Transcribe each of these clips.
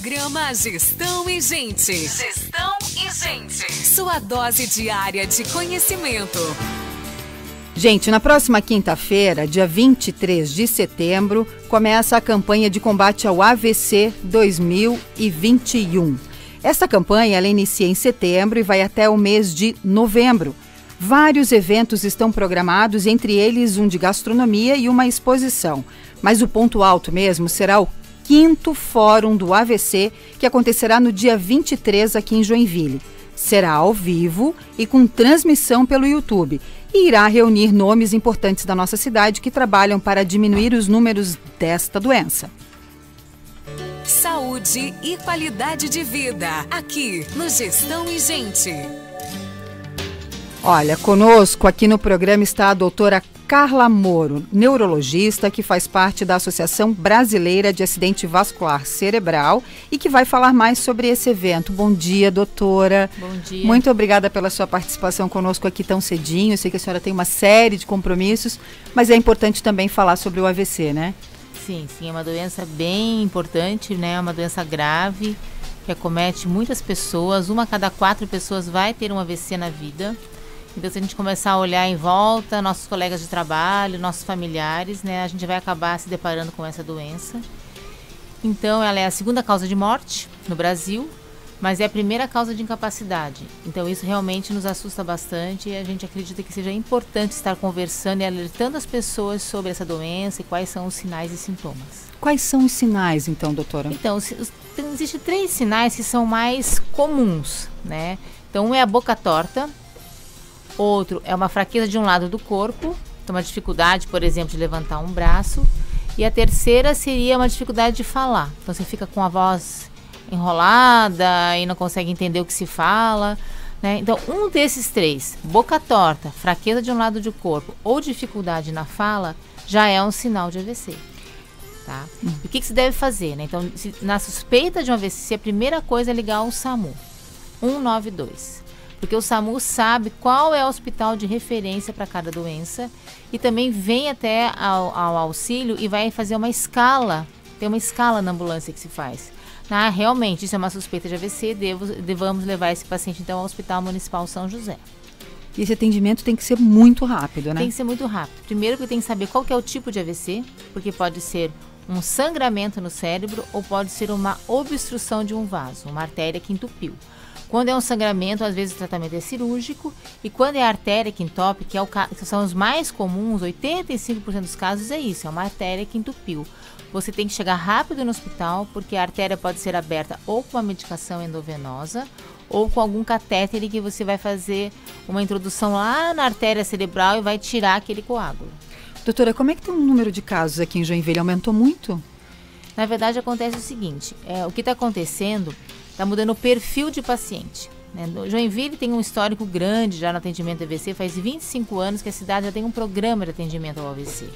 Programa Gestão e Gente. Gestão e Gente. Sua dose diária de conhecimento. Gente, na próxima quinta-feira, dia 23 de setembro, começa a campanha de combate ao AVC 2021. Esta campanha ela inicia em setembro e vai até o mês de novembro. Vários eventos estão programados, entre eles um de gastronomia e uma exposição. Mas o ponto alto mesmo será o quinto Fórum do AVC, que acontecerá no dia 23 aqui em Joinville. Será ao vivo e com transmissão pelo YouTube e irá reunir nomes importantes da nossa cidade que trabalham para diminuir os números desta doença. Saúde e qualidade de vida, aqui no Gestão e Gente. Olha, conosco aqui no programa está a doutora Carla Moro, neurologista que faz parte da Associação Brasileira de Acidente Vascular Cerebral e que vai falar mais sobre esse evento. Bom dia, doutora. Bom dia. Muito obrigada pela sua participação conosco aqui tão cedinho. Eu sei que a senhora tem uma série de compromissos, mas é importante também falar sobre o AVC, né? Sim, sim, é uma doença bem importante, né? É uma doença grave que acomete muitas pessoas. Uma a cada quatro pessoas vai ter um AVC na vida. Então, se a gente começar a olhar em volta, nossos colegas de trabalho, nossos familiares, né, a gente vai acabar se deparando com essa doença. Então, ela é a segunda causa de morte no Brasil, mas é a primeira causa de incapacidade. Então, isso realmente nos assusta bastante e a gente acredita que seja importante estar conversando e alertando as pessoas sobre essa doença e quais são os sinais e sintomas. Quais são os sinais, então, doutora? Então, existem três sinais que são mais comuns, né? Então, um é a boca torta, Outro é uma fraqueza de um lado do corpo, então uma dificuldade, por exemplo, de levantar um braço. E a terceira seria uma dificuldade de falar. Então você fica com a voz enrolada e não consegue entender o que se fala. Né? Então, um desses três, boca torta, fraqueza de um lado do corpo ou dificuldade na fala, já é um sinal de AVC. Tá? O que, que se deve fazer? Né? Então, se, na suspeita de um AVC, a primeira coisa é ligar o SAMU 192 porque o SAMU sabe qual é o hospital de referência para cada doença e também vem até ao, ao, auxílio e vai fazer uma escala. Tem uma escala na ambulância que se faz. Ah, realmente, isso é uma suspeita de AVC, devo, devamos levar esse paciente então ao Hospital Municipal São José. E esse atendimento tem que ser muito rápido, né? Tem que ser muito rápido. Primeiro que tem que saber qual que é o tipo de AVC, porque pode ser um sangramento no cérebro ou pode ser uma obstrução de um vaso, uma artéria que entupiu. Quando é um sangramento, às vezes o tratamento é cirúrgico. E quando é artéria que entope, que, é o, que são os mais comuns, 85% dos casos é isso, é uma artéria que entupiu. Você tem que chegar rápido no hospital, porque a artéria pode ser aberta ou com uma medicação endovenosa ou com algum catéter que você vai fazer uma introdução lá na artéria cerebral e vai tirar aquele coágulo. Doutora, como é que tem um número de casos aqui em Joinville? Aumentou muito? Na verdade, acontece o seguinte: é, o que está acontecendo está mudando o perfil de paciente. Né? Joinville tem um histórico grande já no atendimento AVC, faz 25 anos que a cidade já tem um programa de atendimento ao AVC.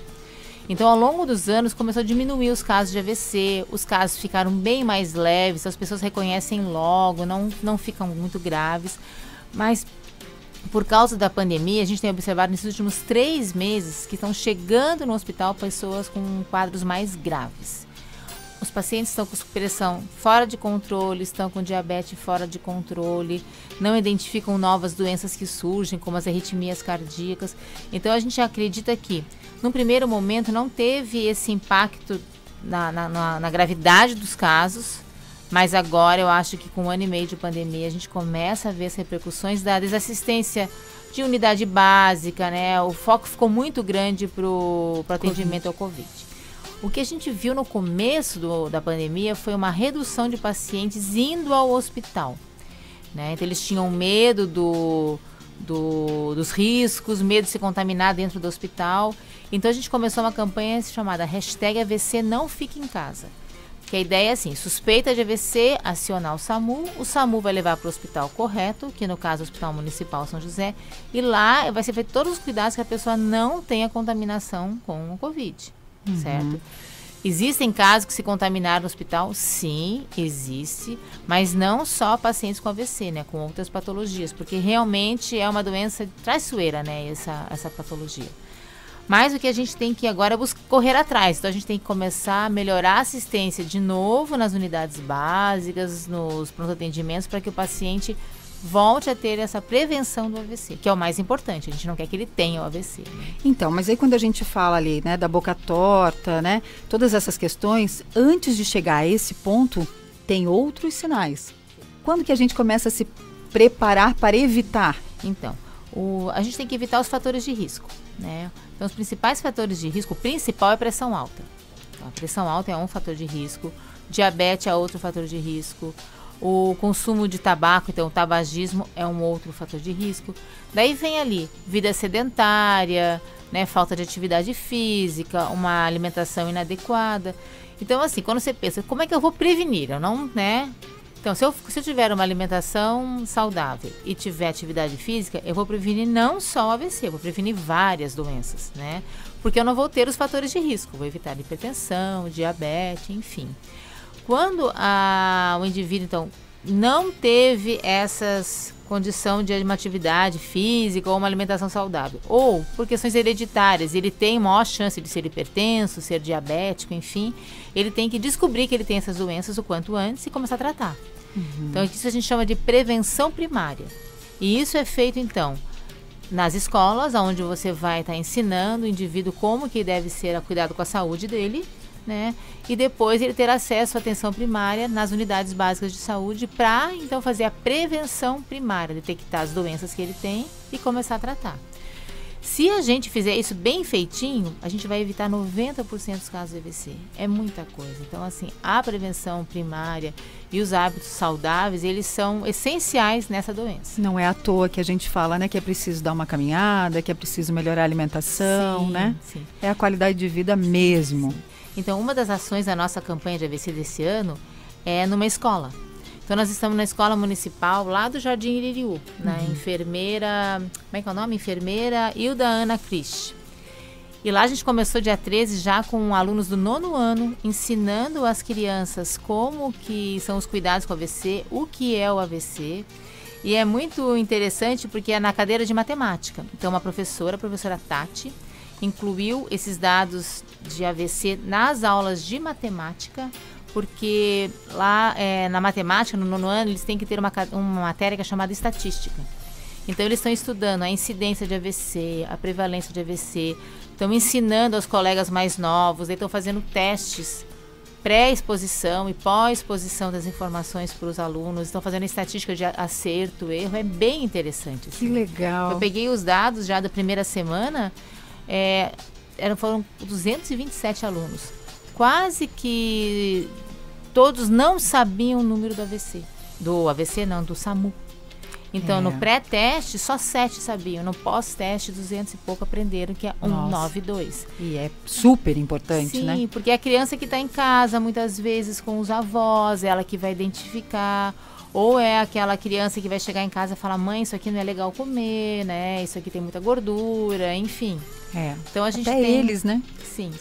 Então, ao longo dos anos, começou a diminuir os casos de AVC, os casos ficaram bem mais leves, as pessoas reconhecem logo, não, não ficam muito graves. Mas, por causa da pandemia, a gente tem observado nesses últimos três meses que estão chegando no hospital pessoas com quadros mais graves. Os pacientes estão com pressão fora de controle, estão com diabetes fora de controle, não identificam novas doenças que surgem, como as arritmias cardíacas. Então a gente acredita que, num primeiro momento, não teve esse impacto na, na, na, na gravidade dos casos, mas agora eu acho que com um ano e meio de pandemia a gente começa a ver as repercussões da desassistência de unidade básica, né? O foco ficou muito grande para o atendimento ao Covid. O que a gente viu no começo do, da pandemia foi uma redução de pacientes indo ao hospital. Né? Então, eles tinham medo do, do, dos riscos, medo de se contaminar dentro do hospital. Então, a gente começou uma campanha chamada hashtag AVC Não Fique em Casa. Que a ideia é assim: suspeita de AVC, acionar o SAMU, o SAMU vai levar para o hospital correto, que no caso é o Hospital Municipal São José, e lá vai ser feito todos os cuidados que a pessoa não tenha contaminação com o Covid uhum. certo? Existem casos que se contaminaram no hospital? Sim, existe, mas não só pacientes com AVC, né, com outras patologias, porque realmente é uma doença traiçoeira, né, essa, essa patologia. Mas o que a gente tem que agora é correr atrás. Então a gente tem que começar a melhorar a assistência de novo nas unidades básicas, nos pronto atendimentos, para que o paciente volte a ter essa prevenção do AVC, que é o mais importante. A gente não quer que ele tenha o AVC. Né? Então, mas aí quando a gente fala ali, né, da boca torta, né, todas essas questões, antes de chegar a esse ponto, tem outros sinais. Quando que a gente começa a se preparar para evitar? Então, o, a gente tem que evitar os fatores de risco, né? Então, os principais fatores de risco, o principal é pressão alta. Então, a pressão alta é um fator de risco, diabetes é outro fator de risco, o consumo de tabaco, então o tabagismo é um outro fator de risco. Daí vem ali vida sedentária, né, falta de atividade física, uma alimentação inadequada. Então assim, quando você pensa, como é que eu vou prevenir? Eu não, né? Então, se eu, se eu tiver uma alimentação saudável e tiver atividade física, eu vou prevenir não só o AVC, eu vou prevenir várias doenças, né? Porque eu não vou ter os fatores de risco, vou evitar hipertensão, diabetes, enfim. Quando a, o indivíduo, então, não teve essas condição de uma atividade física ou uma alimentação saudável, ou por questões hereditárias, ele tem maior chance de ser hipertenso, ser diabético, enfim, ele tem que descobrir que ele tem essas doenças o quanto antes e começar a tratar. Uhum. Então, isso a gente chama de prevenção primária. E isso é feito, então, nas escolas, onde você vai estar tá ensinando o indivíduo como que deve ser cuidado com a saúde dele, né? E depois ele ter acesso à atenção primária nas unidades básicas de saúde para então fazer a prevenção primária, detectar as doenças que ele tem e começar a tratar. Se a gente fizer isso bem feitinho, a gente vai evitar 90% dos casos de AVC. É muita coisa. Então, assim, a prevenção primária e os hábitos saudáveis, eles são essenciais nessa doença. Não é à toa que a gente fala, né, que é preciso dar uma caminhada, que é preciso melhorar a alimentação, sim, né? Sim. É a qualidade de vida mesmo. Sim. Então, uma das ações da nossa campanha de AVC desse ano é numa escola. Então, nós estamos na escola municipal lá do Jardim Iririú, na uhum. enfermeira. Como é que é o nome? Enfermeira Hilda Ana Cris. E lá a gente começou dia 13 já com alunos do nono ano, ensinando as crianças como que são os cuidados com o AVC, o que é o AVC. E é muito interessante porque é na cadeira de matemática. Então, uma professora, a professora Tati, incluiu esses dados de AVC nas aulas de matemática, porque lá é, na matemática, no nono ano, eles têm que ter uma, uma matéria que é chamada estatística. Então, eles estão estudando a incidência de AVC, a prevalência de AVC, estão ensinando aos colegas mais novos, estão fazendo testes pré-exposição e pós-exposição das informações para os alunos, estão fazendo estatística de acerto, erro, é bem interessante. Assim. Que legal. Eu peguei os dados já da primeira semana, é, eram, foram 227 alunos. Quase que todos não sabiam o número do AVC. Do AVC não, do SAMU. Então, é. no pré-teste, só sete sabiam. No pós-teste, 200 e pouco aprenderam que é 192. E é super importante, Sim, né? Sim, porque é a criança que está em casa, muitas vezes com os avós, ela que vai identificar. Ou é aquela criança que vai chegar em casa e falar: mãe, isso aqui não é legal comer, né? Isso aqui tem muita gordura, enfim. É. Então a gente Até tem, eles, né? Sim.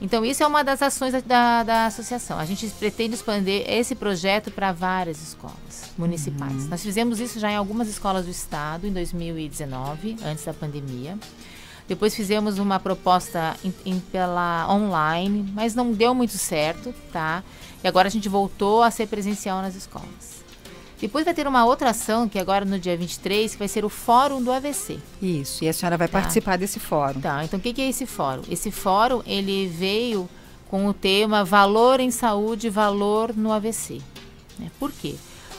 Então isso é uma das ações da, da associação. A gente pretende expandir esse projeto para várias escolas municipais. Uhum. Nós fizemos isso já em algumas escolas do estado em 2019, antes da pandemia. Depois fizemos uma proposta em, em, pela online, mas não deu muito certo, tá? E agora a gente voltou a ser presencial nas escolas. Depois vai ter uma outra ação, que agora no dia 23, que vai ser o Fórum do AVC. Isso, e a senhora vai tá. participar desse fórum. Tá, então o que, que é esse fórum? Esse fórum, ele veio com o tema Valor em Saúde, Valor no AVC. Né? Por quê?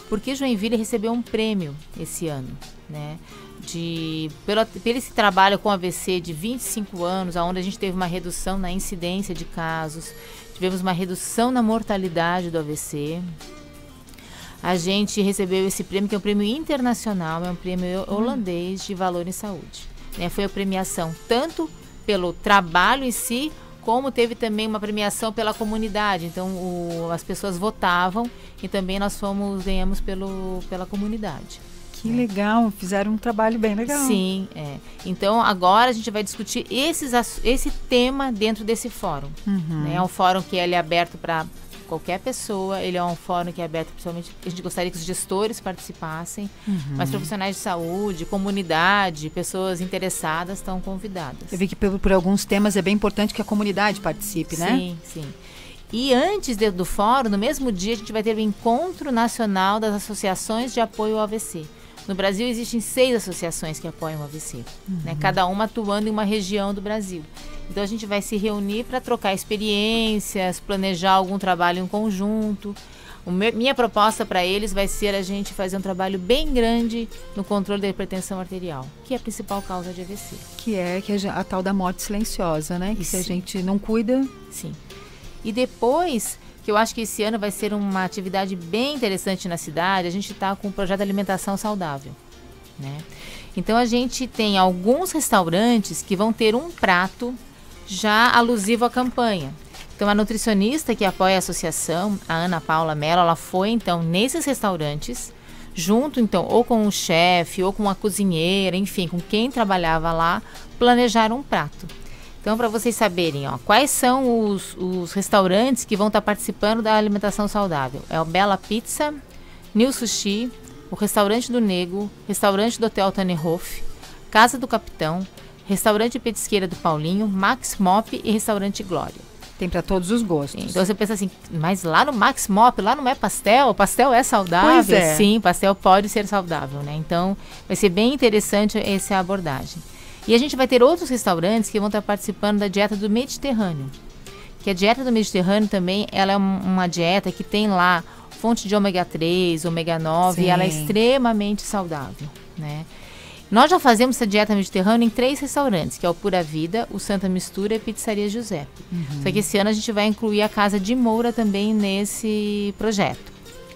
Porque Joinville recebeu um prêmio esse ano, né? De, pelo, pelo esse trabalho com AVC de 25 anos, onde a gente teve uma redução na incidência de casos, tivemos uma redução na mortalidade do AVC, a gente recebeu esse prêmio, que é um prêmio internacional, é um prêmio uhum. holandês de valor em saúde. Né? Foi a premiação tanto pelo trabalho em si, como teve também uma premiação pela comunidade. Então, o, as pessoas votavam e também nós fomos, ganhamos pelo, pela comunidade. Que legal, fizeram um trabalho bem legal. Sim, é. Então agora a gente vai discutir esses, esse tema dentro desse fórum. Uhum. Né? É um fórum que ele é aberto para qualquer pessoa. Ele é um fórum que é aberto, principalmente, a gente gostaria que os gestores participassem, uhum. mas profissionais de saúde, comunidade, pessoas interessadas estão convidadas. Eu vi que por, por alguns temas é bem importante que a comunidade participe, né? Sim, sim. E antes de, do fórum, no mesmo dia, a gente vai ter o Encontro Nacional das Associações de Apoio ao AVC. No Brasil existem seis associações que apoiam o AVC, né? uhum. né? cada uma atuando em uma região do Brasil. Então a gente vai se reunir para trocar experiências, planejar algum trabalho em conjunto. Me, minha proposta para eles vai ser a gente fazer um trabalho bem grande no controle da hipertensão arterial, que é a principal causa de AVC. Que é que a, a tal da morte silenciosa, né? Que Isso. se a gente não cuida. Sim. E depois, que eu acho que esse ano vai ser uma atividade bem interessante na cidade, a gente está com o projeto de alimentação saudável, né? Então a gente tem alguns restaurantes que vão ter um prato já alusivo à campanha. Então, a nutricionista que apoia a associação, a Ana Paula Mello, ela foi então nesses restaurantes, junto então ou com o chefe ou com a cozinheira, enfim, com quem trabalhava lá, planejar um prato. Então, para vocês saberem, ó, quais são os, os restaurantes que vão estar tá participando da alimentação saudável? É o Bela Pizza, New Sushi, o Restaurante do Nego, Restaurante do Hotel Tannerhof, Casa do Capitão, Restaurante Petisqueira do Paulinho, Max Mop e Restaurante Glória. Tem para todos os gostos. Então você pensa assim, mas lá no Max Mop, lá não é pastel? O pastel é saudável? Pois é. Sim, pastel pode ser saudável, né? Então vai ser bem interessante essa abordagem. E a gente vai ter outros restaurantes que vão estar participando da dieta do Mediterrâneo. Que a dieta do Mediterrâneo também, ela é uma dieta que tem lá fonte de ômega 3, ômega 9, Sim. e ela é extremamente saudável, né? Nós já fazemos essa dieta mediterrânea em três restaurantes, que é o Pura Vida, o Santa Mistura e a Pizzaria José. Uhum. Só que esse ano a gente vai incluir a Casa de Moura também nesse projeto.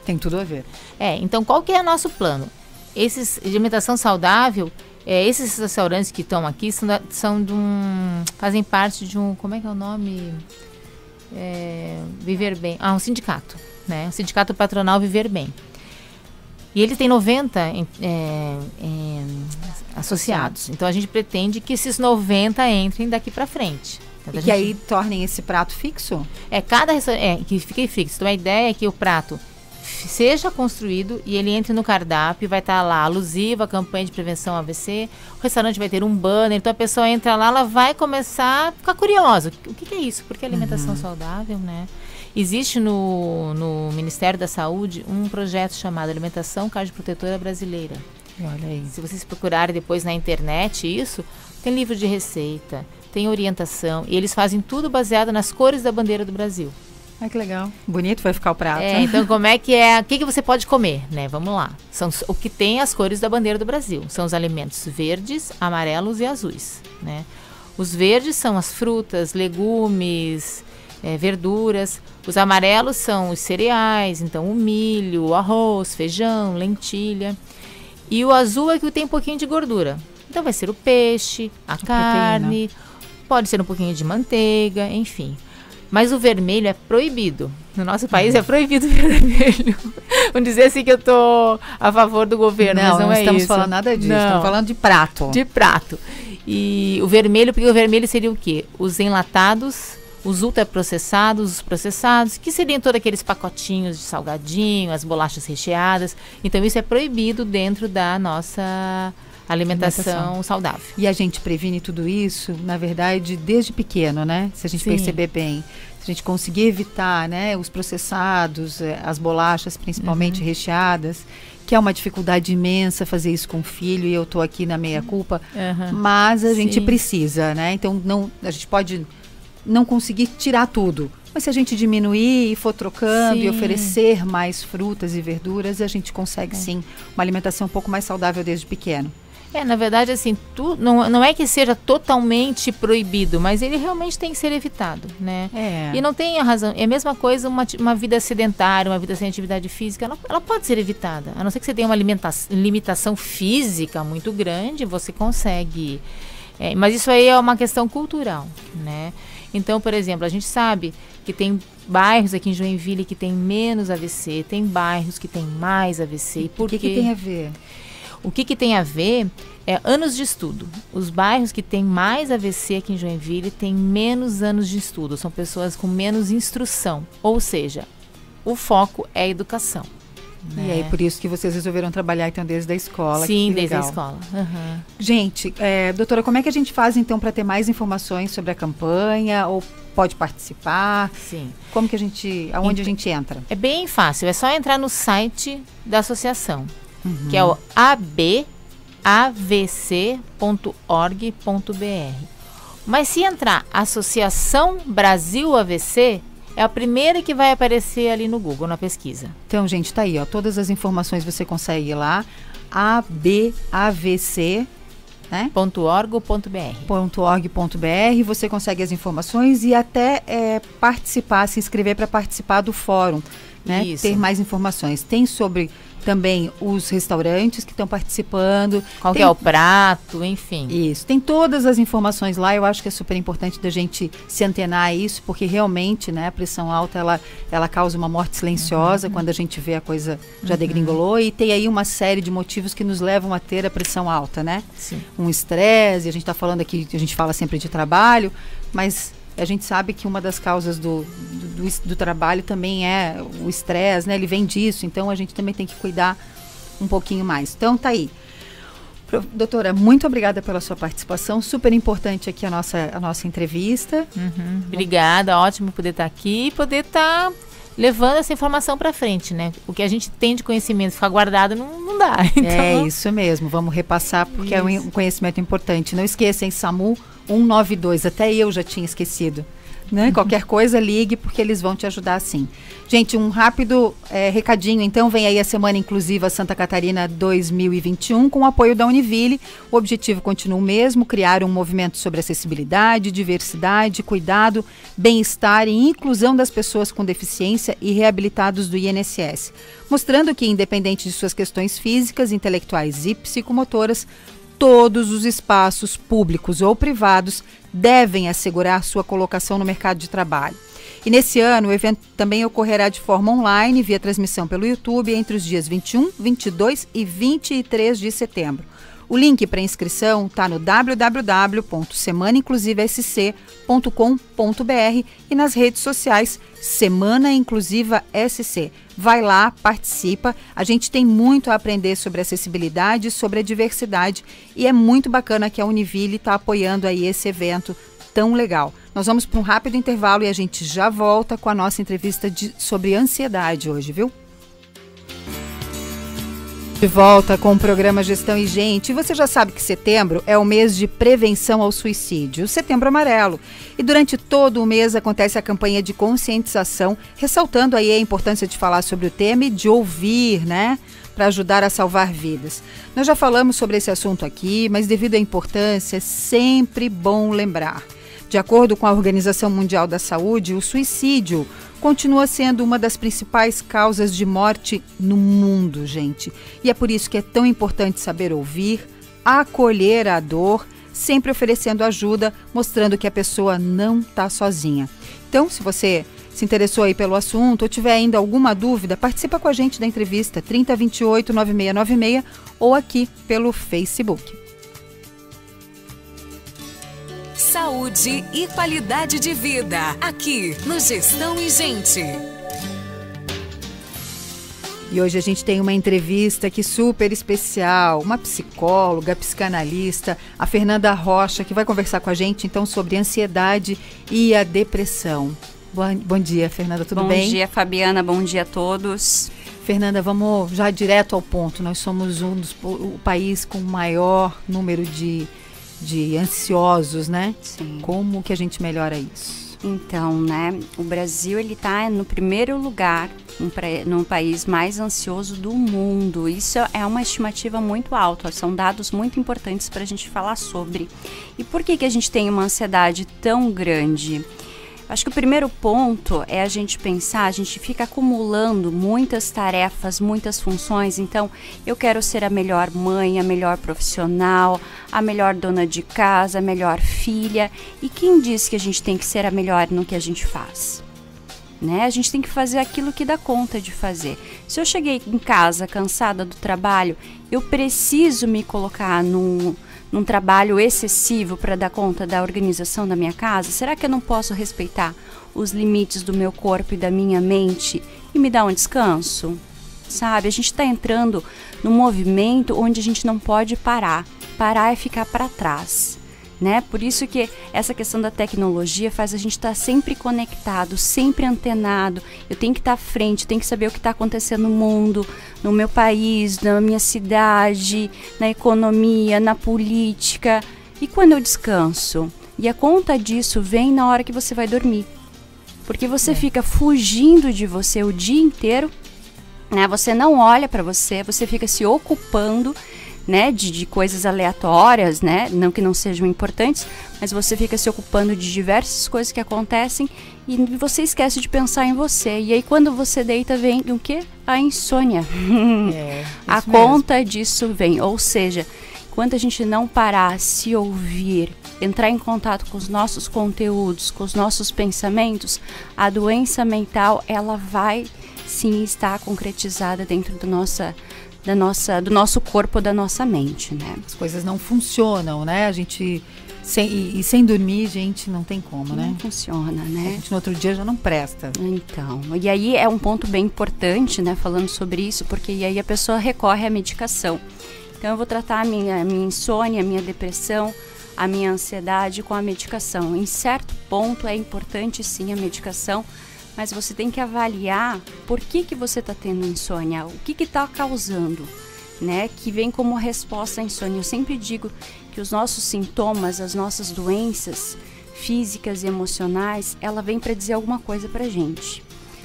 Tem tudo a ver. É, então qual que é o nosso plano? Esses de alimentação saudável, é, esses restaurantes que estão aqui são, da, são de um, fazem parte de um, como é que é o nome? É, Viver Bem. Ah, um sindicato, né? Um sindicato patronal Viver Bem. E ele tem 90 é, é, associados. Então a gente pretende que esses 90 entrem daqui para frente. Então, e que aí tornem esse prato fixo? É, cada é, que fique fixo. Então a ideia é que o prato seja construído e ele entre no cardápio, vai estar tá lá alusiva a campanha de prevenção AVC, o restaurante vai ter um banner, então a pessoa entra lá, ela vai começar a ficar curiosa. O que, que é isso? Porque alimentação uhum. saudável, né? Existe no, no Ministério da Saúde um projeto chamado Alimentação Cardioprotetora Brasileira. Olha aí. Se vocês procurarem depois na internet isso, tem livro de receita, tem orientação, e eles fazem tudo baseado nas cores da bandeira do Brasil. Ai, que legal. Bonito vai ficar o prato. É, então como é que é, o que, que você pode comer, né? Vamos lá. São o que tem as cores da bandeira do Brasil. São os alimentos verdes, amarelos e azuis, né? Os verdes são as frutas, legumes, é, verduras. Os amarelos são os cereais, então o milho, o arroz, feijão, lentilha. E o azul é que tem um pouquinho de gordura. Então vai ser o peixe, a, a carne, proteína. pode ser um pouquinho de manteiga, enfim. Mas o vermelho é proibido. No nosso país é proibido o vermelho. Vamos dizer assim que eu tô a favor do governo, não, mas não, não é estamos falando nada disso, não. estamos falando de prato. De prato. E o vermelho, porque o vermelho seria o quê? Os enlatados os ultraprocessados, os processados, que seriam todos aqueles pacotinhos de salgadinho, as bolachas recheadas. Então isso é proibido dentro da nossa alimentação, alimentação, saudável. E a gente previne tudo isso, na verdade, desde pequeno, né? Se a gente Sim. perceber bem. Se a gente conseguir evitar, né, os processados, eh, as bolachas principalmente uhum. recheadas, que é uma dificuldade imensa fazer isso com o filho e eu estou aqui na meia culpa, uhum. mas a gente Sim. precisa, né? Então não, a gente pode não conseguir tirar tudo. Mas se a gente diminuir e for trocando sim. e oferecer mais frutas e verduras, a gente consegue é. sim uma alimentação um pouco mais saudável desde pequeno. É, na verdade, assim, tu, não, não é que seja totalmente proibido, mas ele realmente tem que ser evitado, né? É. E não tem a razão. É a mesma coisa uma, uma vida sedentária, uma vida sem atividade física, ela, ela pode ser evitada. A não ser que você tenha uma limitação física muito grande, você consegue. É, mas isso aí é uma questão cultural, né? Então, por exemplo, a gente sabe que tem bairros aqui em Joinville que tem menos AVC, tem bairros que tem mais AVC. O que, que tem a ver? O que, que tem a ver é anos de estudo. Os bairros que têm mais AVC aqui em Joinville têm menos anos de estudo, são pessoas com menos instrução. Ou seja, o foco é educação. Né? E aí, por isso que vocês resolveram trabalhar então desde a escola. Sim, desde a escola. Uhum. Gente, é, doutora, como é que a gente faz então para ter mais informações sobre a campanha ou pode participar? Sim. Como que a gente, aonde então, a gente entra? É bem fácil, é só entrar no site da associação, uhum. que é o abavc.org.br. Mas se entrar Associação Brasil AVC, é a primeira que vai aparecer ali no Google, na pesquisa. Então, gente, tá aí, ó. Todas as informações você consegue ir lá. ABAVC né? .org.br. .org.br, você consegue as informações e até é, participar, se inscrever para participar do fórum, né? Isso. Ter mais informações. Tem sobre também os restaurantes que estão participando. Qual tem, é o prato, enfim. Isso, tem todas as informações lá. Eu acho que é super importante da gente se antenar a isso, porque realmente, né, a pressão alta ela, ela causa uma morte silenciosa uhum. quando a gente vê a coisa já uhum. degringolou e tem aí uma série de motivos que nos levam a ter a pressão alta, né? Sim. Um estresse, a gente está falando aqui, a gente fala sempre de trabalho, mas a gente sabe que uma das causas do, do, do, do trabalho também é o estresse, né? Ele vem disso, então a gente também tem que cuidar um pouquinho mais. Então tá aí. Doutora, muito obrigada pela sua participação, super importante aqui a nossa, a nossa entrevista. Uhum. Obrigada, ótimo poder estar aqui e poder estar levando essa informação para frente, né? O que a gente tem de conhecimento ficar guardado não, não dá. Então... É isso mesmo, vamos repassar porque isso. é um conhecimento importante. Não esqueçam, SAMU 192, até eu já tinha esquecido. Né? Uhum. Qualquer coisa, ligue, porque eles vão te ajudar sim. Gente, um rápido é, recadinho. Então, vem aí a Semana Inclusiva Santa Catarina 2021 com o apoio da Univille. O objetivo continua o mesmo: criar um movimento sobre acessibilidade, diversidade, cuidado, bem-estar e inclusão das pessoas com deficiência e reabilitados do INSS. Mostrando que, independente de suas questões físicas, intelectuais e psicomotoras, todos os espaços públicos ou privados devem assegurar sua colocação no mercado de trabalho. E nesse ano, o evento também ocorrerá de forma online, via transmissão pelo YouTube, entre os dias 21, 22 e 23 de setembro. O link para inscrição está no www.semanainclusivasc.com.br e nas redes sociais Semana Inclusiva SC. Vai lá, participa. A gente tem muito a aprender sobre acessibilidade, sobre a diversidade e é muito bacana que a Univille está apoiando aí esse evento tão legal. Nós vamos para um rápido intervalo e a gente já volta com a nossa entrevista de, sobre ansiedade hoje, viu? De volta com o programa Gestão e Gente. Você já sabe que setembro é o mês de prevenção ao suicídio, Setembro Amarelo. E durante todo o mês acontece a campanha de conscientização, ressaltando aí a importância de falar sobre o tema e de ouvir, né? Para ajudar a salvar vidas. Nós já falamos sobre esse assunto aqui, mas devido à importância, é sempre bom lembrar. De acordo com a Organização Mundial da Saúde, o suicídio continua sendo uma das principais causas de morte no mundo, gente. E é por isso que é tão importante saber ouvir, acolher a dor, sempre oferecendo ajuda, mostrando que a pessoa não está sozinha. Então, se você se interessou aí pelo assunto ou tiver ainda alguma dúvida, participa com a gente da entrevista 3028 9696 ou aqui pelo Facebook. Saúde e qualidade de vida. Aqui no Gestão e Gente. E hoje a gente tem uma entrevista aqui super especial, uma psicóloga, psicanalista, a Fernanda Rocha, que vai conversar com a gente então sobre ansiedade e a depressão. Bom, bom dia, Fernanda, tudo bom bem? Bom dia, Fabiana, bom dia a todos. Fernanda, vamos já direto ao ponto. Nós somos um dos o país com maior número de de ansiosos, né? Sim. Como que a gente melhora isso? Então, né, o Brasil ele está no primeiro lugar no país mais ansioso do mundo. Isso é uma estimativa muito alta, são dados muito importantes para a gente falar sobre. E por que, que a gente tem uma ansiedade tão grande? Acho que o primeiro ponto é a gente pensar, a gente fica acumulando muitas tarefas, muitas funções. Então, eu quero ser a melhor mãe, a melhor profissional, a melhor dona de casa, a melhor filha. E quem diz que a gente tem que ser a melhor no que a gente faz? Né? A gente tem que fazer aquilo que dá conta de fazer. Se eu cheguei em casa cansada do trabalho, eu preciso me colocar num num trabalho excessivo para dar conta da organização da minha casa? Será que eu não posso respeitar os limites do meu corpo e da minha mente e me dá um descanso? Sabe? A gente está entrando num movimento onde a gente não pode parar. Parar é ficar para trás né? Por isso que essa questão da tecnologia faz a gente estar tá sempre conectado, sempre antenado. Eu tenho que estar tá à frente, tenho que saber o que está acontecendo no mundo, no meu país, na minha cidade, na economia, na política. E quando eu descanso? E a conta disso vem na hora que você vai dormir. Porque você é. fica fugindo de você o dia inteiro, né? Você não olha para você, você fica se ocupando né, de, de coisas aleatórias, né, não que não sejam importantes, mas você fica se ocupando de diversas coisas que acontecem e você esquece de pensar em você. E aí quando você deita vem o que? A insônia. É, a mesmo. conta disso vem, ou seja, quando a gente não parar, se ouvir, entrar em contato com os nossos conteúdos, com os nossos pensamentos, a doença mental ela vai sim estar concretizada dentro do nossa da nossa, do nosso corpo, da nossa mente, né? As coisas não funcionam, né? A gente sem, e, e, sem dormir, gente, não tem como, né? Não funciona, né? A gente no outro dia já não presta. Então, e aí é um ponto bem importante, né, falando sobre isso, porque aí a pessoa recorre à medicação. Então eu vou tratar a minha, a minha insônia, a minha depressão, a minha ansiedade com a medicação. Em certo ponto é importante sim a medicação, mas você tem que avaliar por que, que você está tendo insônia, o que está causando, né? Que vem como resposta à insônia. Eu sempre digo que os nossos sintomas, as nossas doenças físicas e emocionais, ela vem para dizer alguma coisa para gente.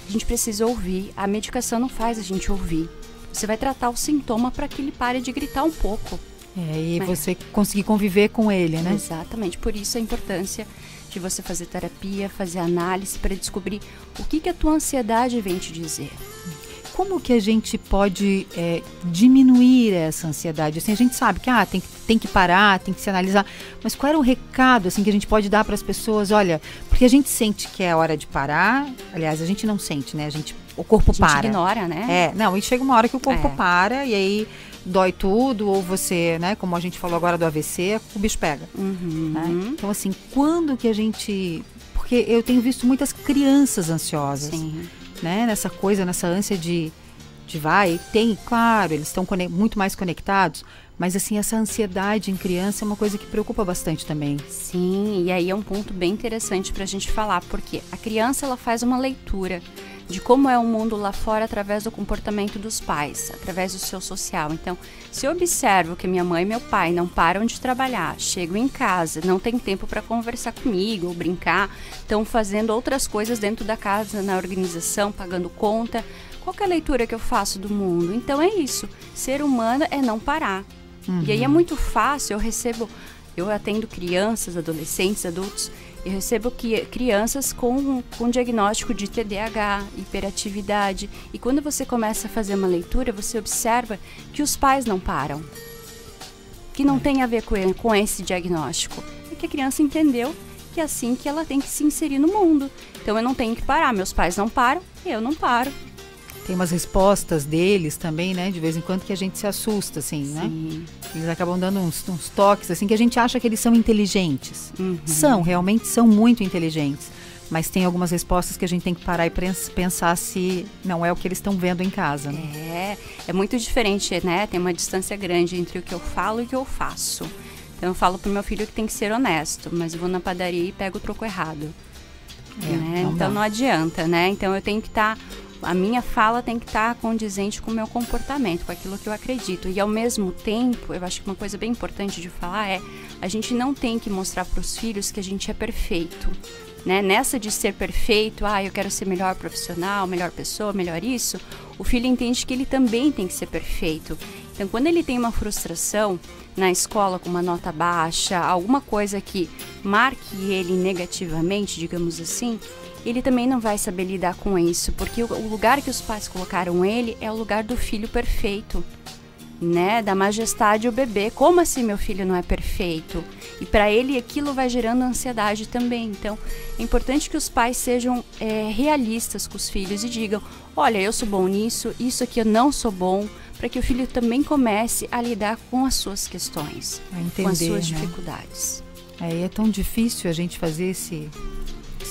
A gente precisa ouvir. A medicação não faz a gente ouvir. Você vai tratar o sintoma para que ele pare de gritar um pouco. É, e você conseguir conviver com ele, né? Exatamente. Por isso a importância de você fazer terapia, fazer análise para descobrir o que, que a tua ansiedade vem te dizer. Como que a gente pode é, diminuir essa ansiedade? Assim, a gente sabe que ah, tem, tem que parar, tem que se analisar, mas qual era o recado assim que a gente pode dar para as pessoas? Olha, porque a gente sente que é hora de parar. Aliás, a gente não sente, né? A gente o corpo a gente para. ignora, né? É, não, e chega uma hora que o corpo é. para e aí dói tudo, ou você, né, como a gente falou agora do AVC, o bicho pega. Uhum. Né? Então, assim, quando que a gente. Porque eu tenho visto muitas crianças ansiosas, Sim. né? Nessa coisa, nessa ânsia de, de vai. Tem, claro, eles estão muito mais conectados, mas assim, essa ansiedade em criança é uma coisa que preocupa bastante também. Sim, e aí é um ponto bem interessante para a gente falar, porque a criança ela faz uma leitura de como é o mundo lá fora através do comportamento dos pais, através do seu social. Então, se eu observo que minha mãe e meu pai não param de trabalhar, chegam em casa, não tem tempo para conversar comigo ou brincar, estão fazendo outras coisas dentro da casa, na organização, pagando conta, qual é a leitura que eu faço do mundo? Então é isso. Ser humano é não parar. Uhum. E aí é uhum. muito fácil, eu recebo, eu atendo crianças, adolescentes, adultos, eu recebo que, crianças com, com diagnóstico de TDAH, hiperatividade. E quando você começa a fazer uma leitura, você observa que os pais não param. Que não é. tem a ver com, com esse diagnóstico. É que a criança entendeu que é assim que ela tem que se inserir no mundo. Então eu não tenho que parar. Meus pais não param, eu não paro tem umas respostas deles também, né? De vez em quando que a gente se assusta, assim, né? Sim. né? Eles acabam dando uns, uns, toques, assim, que a gente acha que eles são inteligentes. Uhum. São, realmente são muito inteligentes. Mas tem algumas respostas que a gente tem que parar e pensar se não é o que eles estão vendo em casa. Né? É, é muito diferente, né? Tem uma distância grande entre o que eu falo e o que eu faço. Então eu falo pro meu filho que tem que ser honesto, mas eu vou na padaria e pego o troco errado. É, né? Não então dá. não adianta, né? Então eu tenho que estar tá a minha fala tem que estar tá condizente com o meu comportamento, com aquilo que eu acredito. E ao mesmo tempo, eu acho que uma coisa bem importante de falar é: a gente não tem que mostrar para os filhos que a gente é perfeito. Né? Nessa de ser perfeito, ah, eu quero ser melhor profissional, melhor pessoa, melhor isso, o filho entende que ele também tem que ser perfeito. Então, quando ele tem uma frustração na escola com uma nota baixa, alguma coisa que marque ele negativamente, digamos assim, ele também não vai saber lidar com isso, porque o lugar que os pais colocaram ele é o lugar do filho perfeito, né? Da majestade o bebê. Como assim meu filho não é perfeito? E para ele aquilo vai gerando ansiedade também. Então é importante que os pais sejam é, realistas com os filhos e digam: olha, eu sou bom nisso, isso aqui eu não sou bom para que o filho também comece a lidar com as suas questões, entender, com as suas né? dificuldades. É, é tão difícil a gente fazer esse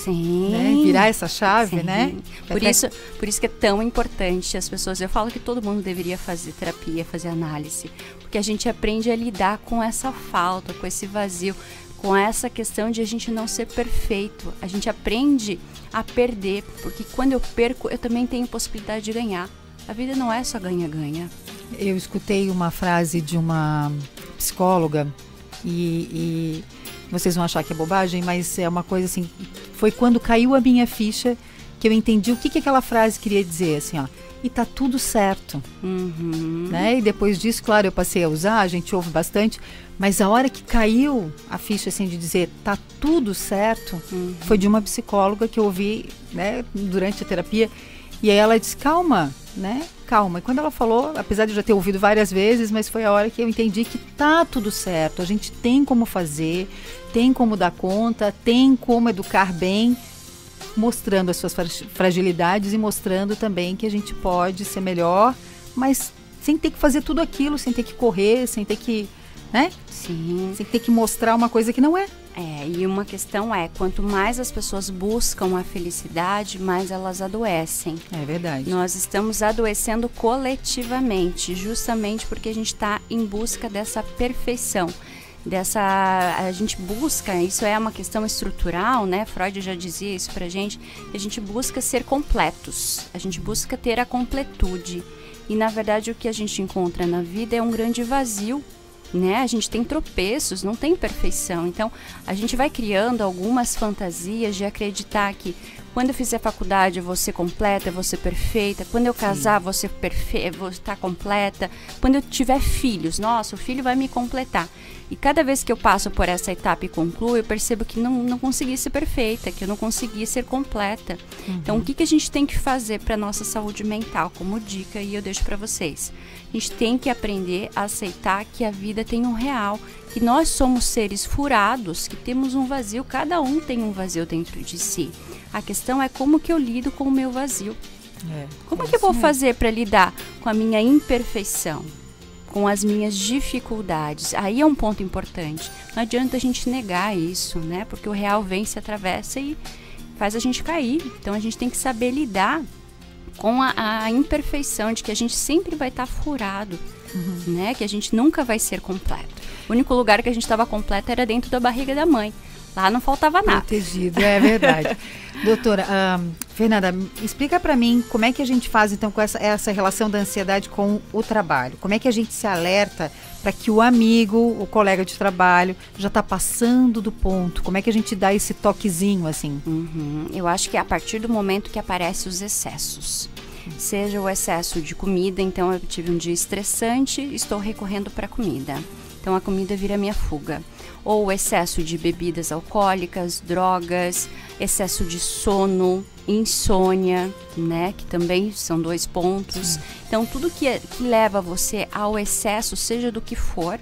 Sim. Né? Virar essa chave, Sim. né? Por isso, por isso que é tão importante as pessoas. Eu falo que todo mundo deveria fazer terapia, fazer análise, porque a gente aprende a lidar com essa falta, com esse vazio, com essa questão de a gente não ser perfeito. A gente aprende a perder, porque quando eu perco, eu também tenho possibilidade de ganhar. A vida não é só ganha-ganha. Eu escutei uma frase de uma psicóloga e, e, vocês vão achar que é bobagem, mas é uma coisa assim. Foi quando caiu a minha ficha que eu entendi o que, que aquela frase queria dizer, assim, ó. E tá tudo certo. Uhum. Né? E depois disso, claro, eu passei a usar, a gente ouve bastante, mas a hora que caiu a ficha assim de dizer tá tudo certo, uhum. foi de uma psicóloga que eu ouvi né, durante a terapia. E aí ela disse, calma, né? Calma. E quando ela falou, apesar de eu já ter ouvido várias vezes, mas foi a hora que eu entendi que tá tudo certo. A gente tem como fazer, tem como dar conta, tem como educar bem, mostrando as suas fragilidades e mostrando também que a gente pode ser melhor, mas sem ter que fazer tudo aquilo, sem ter que correr, sem ter que, né? Sim. Sem ter que mostrar uma coisa que não é. É, e uma questão é, quanto mais as pessoas buscam a felicidade, mais elas adoecem. É verdade. Nós estamos adoecendo coletivamente, justamente porque a gente está em busca dessa perfeição dessa a gente busca isso é uma questão estrutural né Freud já dizia isso pra gente a gente busca ser completos a gente busca ter a completude e na verdade o que a gente encontra na vida é um grande vazio né? A gente tem tropeços, não tem perfeição. Então, a gente vai criando algumas fantasias de acreditar que quando eu fizer faculdade eu vou ser completa, eu vou ser perfeita. Quando eu casar, Sim. perfeita, vou estar completa. Quando eu tiver filhos, nossa, o filho vai me completar. E cada vez que eu passo por essa etapa e concluo, eu percebo que não, não consegui ser perfeita, que eu não consegui ser completa. Uhum. Então, o que, que a gente tem que fazer para nossa saúde mental, como dica, e eu deixo para vocês? A gente tem que aprender a aceitar que a vida tem um real, que nós somos seres furados, que temos um vazio, cada um tem um vazio dentro de si. A questão é como que eu lido com o meu vazio. É, como é, que eu vou fazer para lidar com a minha imperfeição? com as minhas dificuldades. Aí é um ponto importante. Não adianta a gente negar isso, né? Porque o real vem, se atravessa e faz a gente cair. Então a gente tem que saber lidar com a, a imperfeição de que a gente sempre vai estar tá furado, uhum. né? Que a gente nunca vai ser completo. O único lugar que a gente estava completo era dentro da barriga da mãe. Lá não faltava nada. Protegido, é verdade. Doutora, um, Fernanda, explica para mim como é que a gente faz então com essa, essa relação da ansiedade com o trabalho. Como é que a gente se alerta para que o amigo, o colega de trabalho, já está passando do ponto? Como é que a gente dá esse toquezinho assim? Uhum. Eu acho que é a partir do momento que aparecem os excessos. Seja o excesso de comida, então eu tive um dia estressante, estou recorrendo para comida. Então a comida vira minha fuga ou excesso de bebidas alcoólicas, drogas, excesso de sono, insônia, né, que também são dois pontos. Sim. Então tudo que, é, que leva você ao excesso, seja do que for,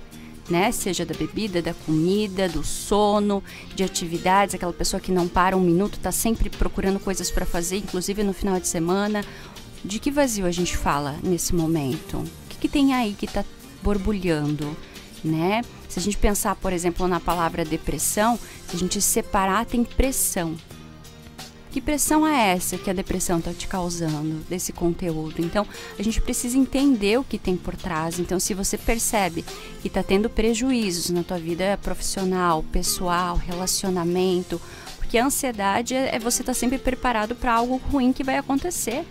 né, seja da bebida, da comida, do sono, de atividades, aquela pessoa que não para um minuto, está sempre procurando coisas para fazer, inclusive no final de semana. De que vazio a gente fala nesse momento? O que, que tem aí que está borbulhando? né? Se a gente pensar, por exemplo, na palavra depressão, se a gente separar, tem pressão. Que pressão é essa que a depressão está te causando desse conteúdo? Então, a gente precisa entender o que tem por trás. Então, se você percebe que está tendo prejuízos na tua vida profissional, pessoal, relacionamento, porque a ansiedade é, é você estar tá sempre preparado para algo ruim que vai acontecer.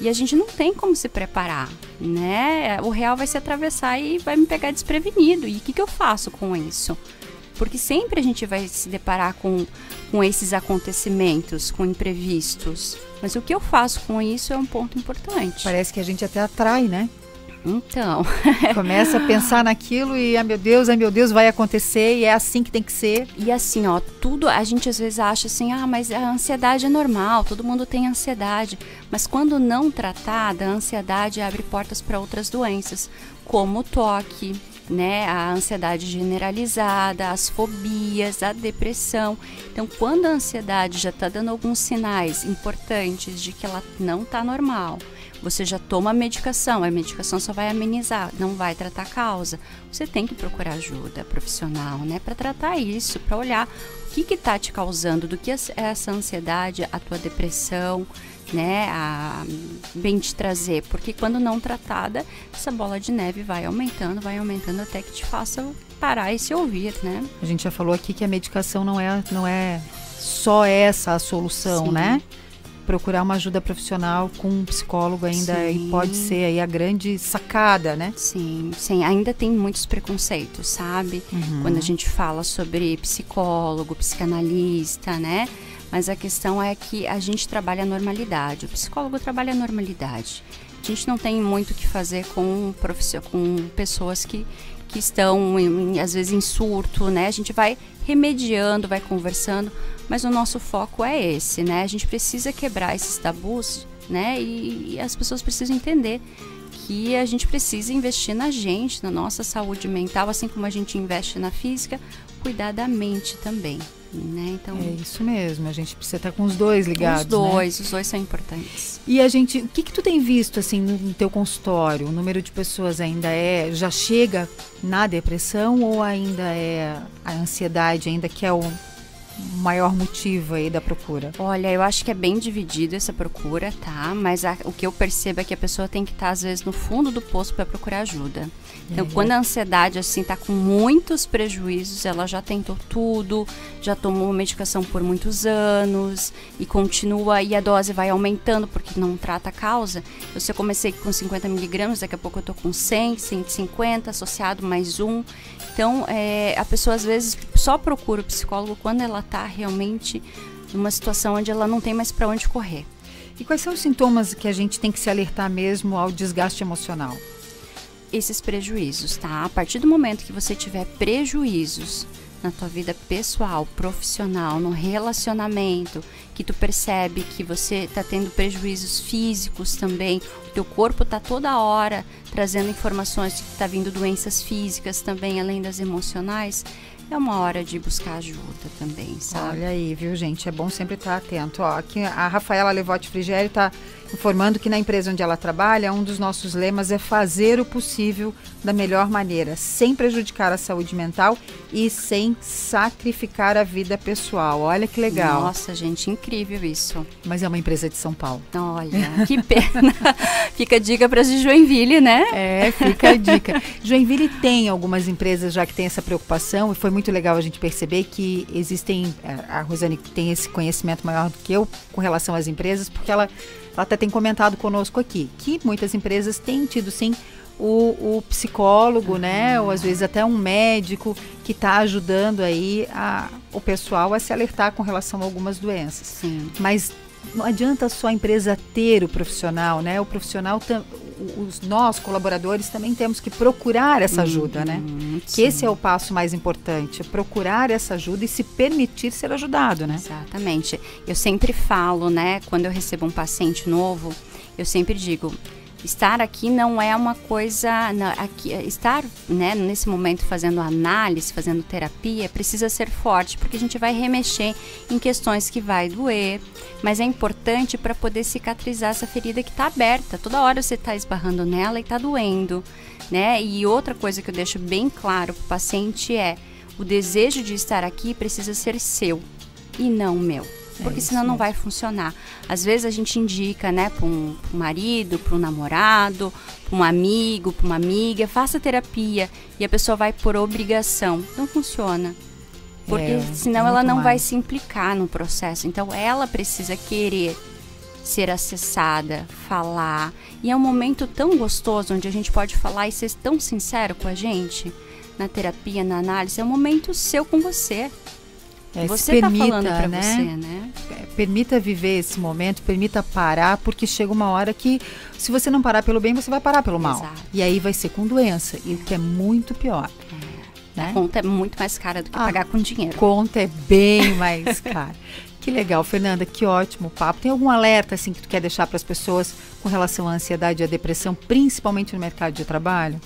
E a gente não tem como se preparar, né? O real vai se atravessar e vai me pegar desprevenido. E o que, que eu faço com isso? Porque sempre a gente vai se deparar com, com esses acontecimentos, com imprevistos. Mas o que eu faço com isso é um ponto importante. Parece que a gente até atrai, né? Então. Começa a pensar naquilo e, ai meu Deus, ai meu Deus, vai acontecer e é assim que tem que ser. E assim, ó, tudo, a gente às vezes acha assim, ah, mas a ansiedade é normal, todo mundo tem ansiedade. Mas quando não tratada, a ansiedade abre portas para outras doenças, como o toque, né, a ansiedade generalizada, as fobias, a depressão. Então, quando a ansiedade já está dando alguns sinais importantes de que ela não está normal, você já toma a medicação, a medicação só vai amenizar, não vai tratar a causa. Você tem que procurar ajuda profissional, né, para tratar isso, para olhar o que está te causando, do que é essa ansiedade, a tua depressão, né, a bem te trazer, porque quando não tratada, essa bola de neve vai aumentando, vai aumentando até que te faça parar e se ouvir, né? A gente já falou aqui que a medicação não é não é só essa a solução, Sim. né? Procurar uma ajuda profissional com um psicólogo ainda pode ser aí a grande sacada, né? Sim, sim. Ainda tem muitos preconceitos, sabe? Uhum. Quando a gente fala sobre psicólogo, psicanalista, né? Mas a questão é que a gente trabalha a normalidade, o psicólogo trabalha a normalidade. A gente não tem muito o que fazer com, com pessoas que, que estão, em, às vezes, em surto, né? A gente vai remediando, vai conversando, mas o nosso foco é esse, né? A gente precisa quebrar esses tabus, né? E, e as pessoas precisam entender que a gente precisa investir na gente, na nossa saúde mental, assim como a gente investe na física, cuidar da mente também. Né? Então, é isso mesmo, a gente precisa estar com os dois ligados. Os dois, né? os dois são importantes. E a gente, o que que tu tem visto assim no teu consultório? O número de pessoas ainda é, já chega na depressão ou ainda é a ansiedade ainda que é o maior motivo aí da procura? Olha, eu acho que é bem dividido essa procura, tá? Mas a, o que eu percebo é que a pessoa tem que estar, às vezes, no fundo do poço para procurar ajuda. Então, uhum. quando a ansiedade, assim, tá com muitos prejuízos, ela já tentou tudo, já tomou medicação por muitos anos e continua, e a dose vai aumentando porque não trata a causa. Eu, se eu comecei com 50 miligramas, daqui a pouco eu tô com 100, 150, associado mais um. Então, é, a pessoa, às vezes, só procura o psicólogo quando ela está realmente numa situação onde ela não tem mais para onde correr. E quais são os sintomas que a gente tem que se alertar mesmo ao desgaste emocional? Esses prejuízos, tá? A partir do momento que você tiver prejuízos na tua vida pessoal, profissional, no relacionamento, que tu percebe que você está tendo prejuízos físicos também, o teu corpo está toda hora trazendo informações de que está vindo doenças físicas também, além das emocionais, é uma hora de buscar ajuda também, sabe? Olha aí, viu, gente? É bom sempre estar atento. Ó, aqui a Rafaela Levote Frigério está informando que na empresa onde ela trabalha, um dos nossos lemas é fazer o possível da melhor maneira, sem prejudicar a saúde mental e sem sacrificar a vida pessoal. Olha que legal. Nossa, gente, incrível isso. Mas é uma empresa de São Paulo. Olha, que pena. fica a dica para de Joinville, né? É, fica a dica. Joinville tem algumas empresas já que tem essa preocupação e foi muito legal a gente perceber que existem, é, a Rosane tem esse conhecimento maior do que eu com relação às empresas, porque ela ela até tem comentado conosco aqui que muitas empresas têm tido sim o, o psicólogo, né, ou às vezes até um médico que está ajudando aí a, o pessoal a se alertar com relação a algumas doenças. Sim. Mas não adianta só a empresa ter o profissional, né? O profissional, os nós colaboradores também temos que procurar essa ajuda, né? uhum, né? Sim. Que esse é o passo mais importante, procurar essa ajuda e se permitir ser ajudado, né? Exatamente. Eu sempre falo, né? Quando eu recebo um paciente novo, eu sempre digo, estar aqui não é uma coisa não, aqui, estar né, nesse momento fazendo análise fazendo terapia precisa ser forte porque a gente vai remexer em questões que vai doer mas é importante para poder cicatrizar essa ferida que está aberta. Toda hora você está esbarrando nela e está doendo né? E outra coisa que eu deixo bem claro para o paciente é o desejo de estar aqui precisa ser seu e não meu porque é senão não vai funcionar. Às vezes a gente indica, né, para um, um, marido, para um namorado, para um amigo, para uma amiga, faça terapia e a pessoa vai por obrigação. Não funciona. Porque é, senão é ela não mais. vai se implicar no processo. Então ela precisa querer ser acessada, falar. E é um momento tão gostoso onde a gente pode falar e ser tão sincero com a gente na terapia, na análise. É um momento seu com você. É, você está falando para né? você, né? É, permita viver esse momento, permita parar, porque chega uma hora que, se você não parar pelo bem, você vai parar pelo mal. Exato. E aí vai ser com doença, e o que é muito pior. É. Né? A conta é muito mais cara do que a pagar com dinheiro. Conta é bem mais cara. que legal, Fernanda, que ótimo papo. Tem algum alerta assim que tu quer deixar para as pessoas com relação à ansiedade e à depressão, principalmente no mercado de trabalho?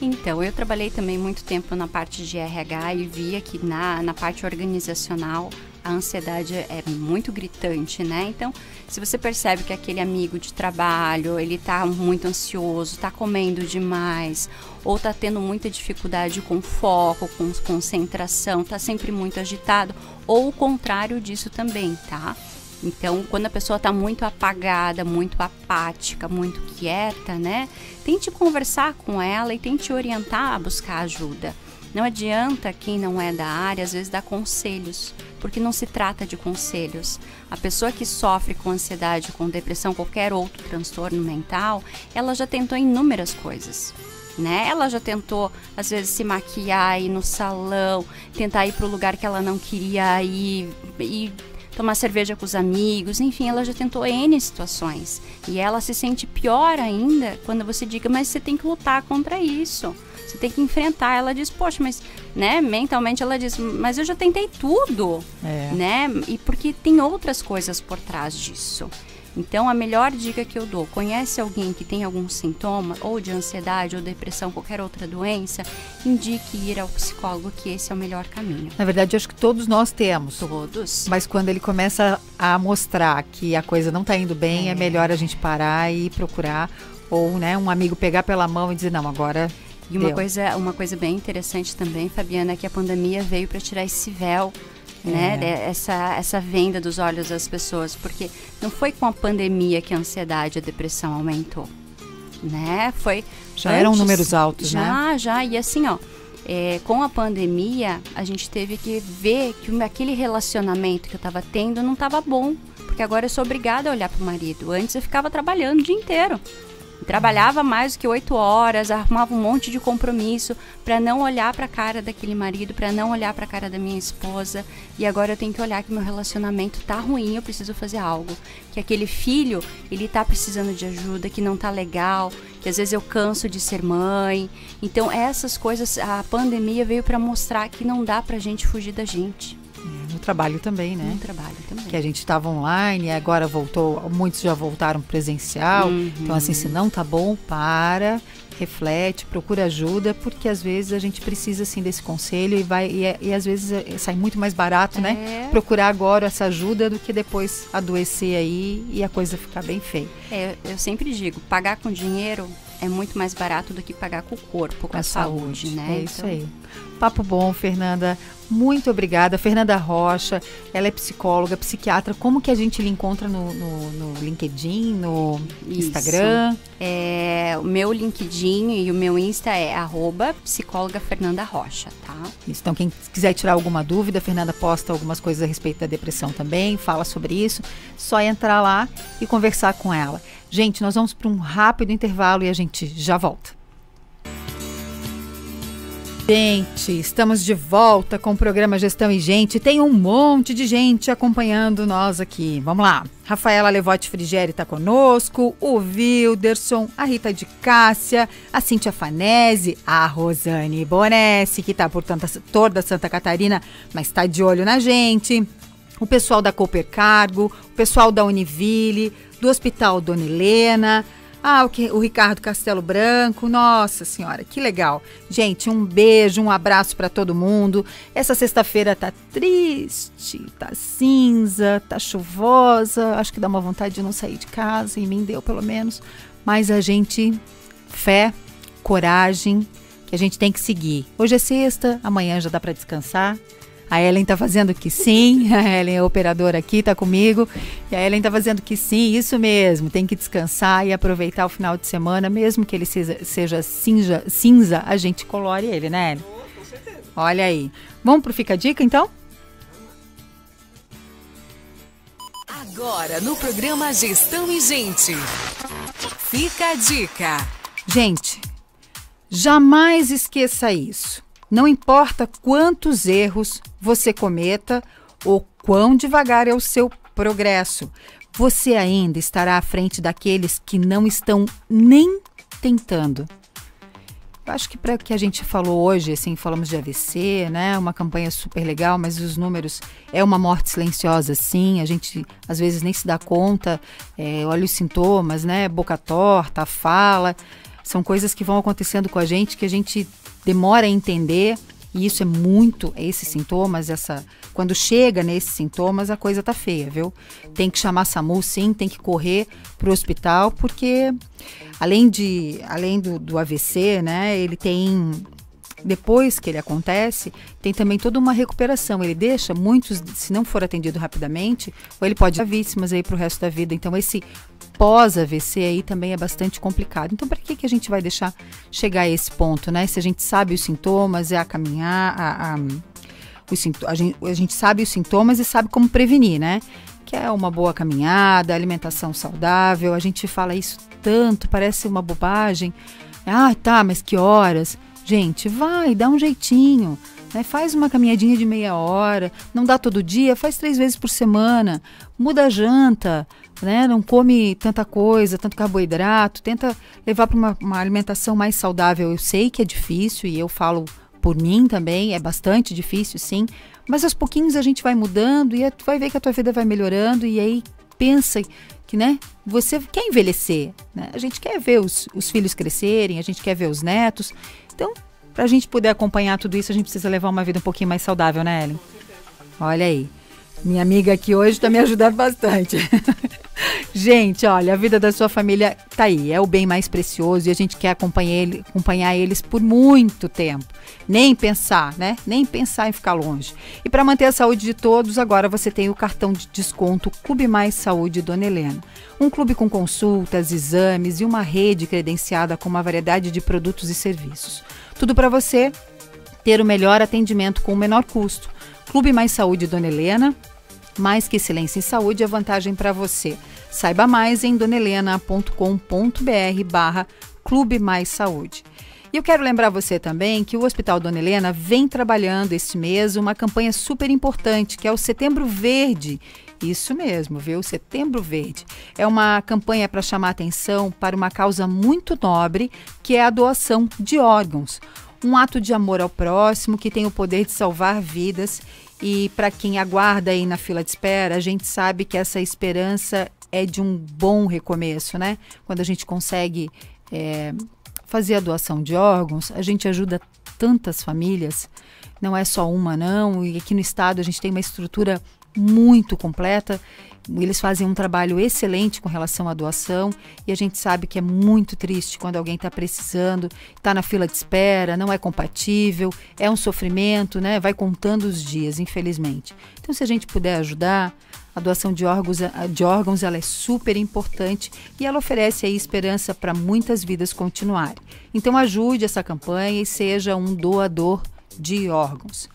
Então, eu trabalhei também muito tempo na parte de RH e via que na, na parte organizacional a ansiedade é muito gritante, né? Então, se você percebe que aquele amigo de trabalho, ele tá muito ansioso, tá comendo demais, ou tá tendo muita dificuldade com foco, com concentração, tá sempre muito agitado, ou o contrário disso também, tá? Então, quando a pessoa está muito apagada, muito apática, muito quieta, né? Tente conversar com ela e tente orientar a buscar ajuda. Não adianta quem não é da área, às vezes, dar conselhos, porque não se trata de conselhos. A pessoa que sofre com ansiedade, com depressão, qualquer outro transtorno mental, ela já tentou inúmeras coisas. Né? Ela já tentou, às vezes, se maquiar, ir no salão, tentar ir para o lugar que ela não queria ir, tomar cerveja com os amigos, enfim, ela já tentou N situações. E ela se sente pior ainda quando você diga, mas você tem que lutar contra isso. Você tem que enfrentar. Ela diz, poxa, mas, né, mentalmente ela diz, mas eu já tentei tudo, é. né? E porque tem outras coisas por trás disso. Então, a melhor dica que eu dou: conhece alguém que tem algum sintoma, ou de ansiedade, ou depressão, qualquer outra doença, indique ir ao psicólogo, que esse é o melhor caminho. Na verdade, acho que todos nós temos. Todos. Mas quando ele começa a mostrar que a coisa não está indo bem, é. é melhor a gente parar e procurar, ou né, um amigo pegar pela mão e dizer: não, agora e uma coisa, uma coisa bem interessante também, Fabiana, é que a pandemia veio para tirar esse véu, né, é. essa, essa venda dos olhos das pessoas, porque não foi com a pandemia que a ansiedade e a depressão aumentou, né? Foi já antes, eram números altos, já, né? Já, já, e assim, ó, é, com a pandemia, a gente teve que ver que aquele relacionamento que eu estava tendo não estava bom. Porque agora eu sou obrigada a olhar para o marido. Antes eu ficava trabalhando o dia inteiro. Trabalhava mais do que oito horas, arrumava um monte de compromisso para não olhar para a cara daquele marido, para não olhar para a cara da minha esposa. E agora eu tenho que olhar que meu relacionamento tá ruim, eu preciso fazer algo. Que aquele filho, ele tá precisando de ajuda, que não tá legal, que às vezes eu canso de ser mãe. Então essas coisas, a pandemia veio para mostrar que não dá pra gente fugir da gente. No trabalho também, né? No trabalho também. Que a gente estava online e agora voltou, muitos já voltaram presencial. Uhum. Então, assim, se não tá bom, para, reflete, procura ajuda, porque às vezes a gente precisa, assim, desse conselho e vai, e, e às vezes é, sai muito mais barato, né? é. né? Procurar agora essa ajuda do que depois adoecer aí e a coisa ficar bem feia. É, eu sempre digo, pagar com dinheiro é muito mais barato do que pagar com o corpo, com a, a saúde, saúde, né? É isso então... aí. Papo bom, Fernanda. Muito obrigada. Fernanda Rocha, ela é psicóloga, psiquiatra. Como que a gente lhe encontra no, no, no LinkedIn, no Isso. Instagram? É, o meu LinkedIn e o meu Insta é arroba psicóloga Fernanda Rocha, tá? Isso, então quem quiser tirar alguma dúvida, a Fernanda posta algumas coisas a respeito da depressão também, fala sobre isso. Só entrar lá e conversar com ela. Gente, nós vamos para um rápido intervalo e a gente já volta. Gente, estamos de volta com o programa Gestão e Gente. Tem um monte de gente acompanhando nós aqui. Vamos lá. Rafaela Levote Frigeri está conosco, o Wilderson, a Rita de Cássia, a Cíntia Fanese, a Rosane Bonesse, que está por tanta, toda Santa Catarina, mas está de olho na gente. O pessoal da Cooper Cargo, o pessoal da Univille, do Hospital Dona Helena, ah, o, que, o Ricardo Castelo Branco, nossa senhora, que legal. Gente, um beijo, um abraço para todo mundo. Essa sexta-feira tá triste, tá cinza, tá chuvosa. Acho que dá uma vontade de não sair de casa, e mim deu pelo menos. Mas a gente, fé, coragem, que a gente tem que seguir. Hoje é sexta, amanhã já dá para descansar. A Ellen tá fazendo que sim, a Ellen é operadora aqui, tá comigo. E a Ellen tá fazendo que sim, isso mesmo. Tem que descansar e aproveitar o final de semana, mesmo que ele seja, seja cinza, cinza, a gente colore ele, né, Ellen? Oh, com certeza. Olha aí. Vamos pro Fica a Dica, então? Agora, no programa Gestão e Gente. Fica a dica. Gente, jamais esqueça isso. Não importa quantos erros você cometa ou quão devagar é o seu progresso, você ainda estará à frente daqueles que não estão nem tentando. Acho que para o que a gente falou hoje, assim, falamos de AVC, né? Uma campanha super legal, mas os números é uma morte silenciosa, sim. A gente às vezes nem se dá conta, é, olha os sintomas, né? Boca torta, fala. São coisas que vão acontecendo com a gente que a gente demora a entender, e isso é muito, esses sintomas, essa quando chega nesses sintomas, a coisa tá feia, viu? Tem que chamar SAMU, sim, tem que correr pro hospital, porque além de além do, do AVC, né, ele tem depois que ele acontece, tem também toda uma recuperação. Ele deixa muitos, se não for atendido rapidamente, ou ele pode dar vítimas aí para o resto da vida. Então, esse pós-AVC aí também é bastante complicado. Então, para que, que a gente vai deixar chegar a esse ponto, né? Se a gente sabe os sintomas, é a caminhar, a, a, a, gente, a gente sabe os sintomas e sabe como prevenir, né? Que é uma boa caminhada, alimentação saudável. A gente fala isso tanto, parece uma bobagem. Ah, tá, mas que horas? Gente, vai, dá um jeitinho. Né? Faz uma caminhadinha de meia hora. Não dá todo dia, faz três vezes por semana. Muda a janta. Né? Não come tanta coisa, tanto carboidrato. Tenta levar para uma, uma alimentação mais saudável. Eu sei que é difícil e eu falo por mim também, é bastante difícil, sim. Mas aos pouquinhos a gente vai mudando e tu vai ver que a tua vida vai melhorando. E aí pensa que, né? Você quer envelhecer, né? A gente quer ver os, os filhos crescerem, a gente quer ver os netos. Então, para a gente poder acompanhar tudo isso, a gente precisa levar uma vida um pouquinho mais saudável, né, Ellen? Olha aí. Minha amiga aqui hoje está me ajudando bastante. gente, olha, a vida da sua família tá aí, é o bem mais precioso e a gente quer acompanhar, ele, acompanhar eles por muito tempo. Nem pensar, né? Nem pensar em ficar longe. E para manter a saúde de todos, agora você tem o cartão de desconto Clube Mais Saúde Dona Helena. Um clube com consultas, exames e uma rede credenciada com uma variedade de produtos e serviços. Tudo para você ter o melhor atendimento com o menor custo. Clube Mais Saúde Dona Helena, mais que excelência em saúde é vantagem para você. Saiba mais em donelena.com.br barra Clube Mais Saúde. E eu quero lembrar você também que o Hospital Dona Helena vem trabalhando este mês uma campanha super importante, que é o Setembro Verde. Isso mesmo, viu? Setembro Verde. É uma campanha para chamar atenção para uma causa muito nobre, que é a doação de órgãos. Um ato de amor ao próximo que tem o poder de salvar vidas. E para quem aguarda aí na fila de espera, a gente sabe que essa esperança é de um bom recomeço, né? Quando a gente consegue é, fazer a doação de órgãos, a gente ajuda tantas famílias. Não é só uma, não. E aqui no estado a gente tem uma estrutura muito completa. Eles fazem um trabalho excelente com relação à doação e a gente sabe que é muito triste quando alguém está precisando, está na fila de espera, não é compatível, é um sofrimento, né? Vai contando os dias, infelizmente. Então, se a gente puder ajudar, a doação de órgãos, de órgãos ela é super importante e ela oferece aí esperança para muitas vidas continuarem. Então ajude essa campanha e seja um doador de órgãos.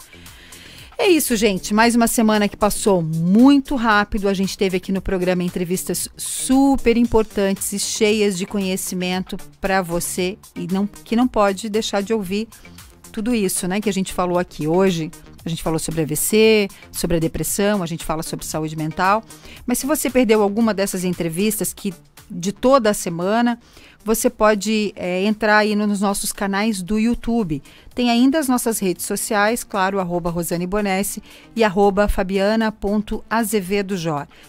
É isso, gente. Mais uma semana que passou muito rápido. A gente teve aqui no programa entrevistas super importantes e cheias de conhecimento para você e não, que não pode deixar de ouvir tudo isso, né, que a gente falou aqui hoje. A gente falou sobre AVC, sobre a depressão, a gente fala sobre saúde mental. Mas se você perdeu alguma dessas entrevistas que de toda a semana, você pode é, entrar aí nos nossos canais do YouTube. Tem ainda as nossas redes sociais, claro, arroba Rosane Bonesse e arroba.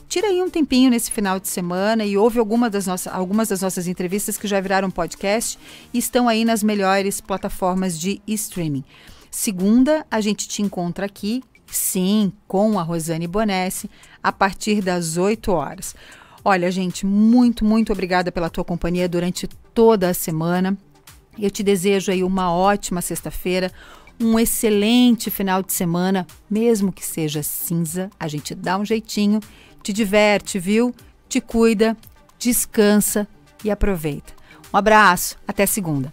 Tira aí um tempinho nesse final de semana e ouve alguma das nossas, algumas das nossas entrevistas que já viraram podcast e estão aí nas melhores plataformas de streaming. Segunda, a gente te encontra aqui, sim, com a Rosane Bonesse, a partir das 8 horas. Olha, gente, muito, muito obrigada pela tua companhia durante toda a semana. Eu te desejo aí uma ótima sexta-feira, um excelente final de semana, mesmo que seja cinza, a gente dá um jeitinho, te diverte, viu? Te cuida, descansa e aproveita. Um abraço, até segunda.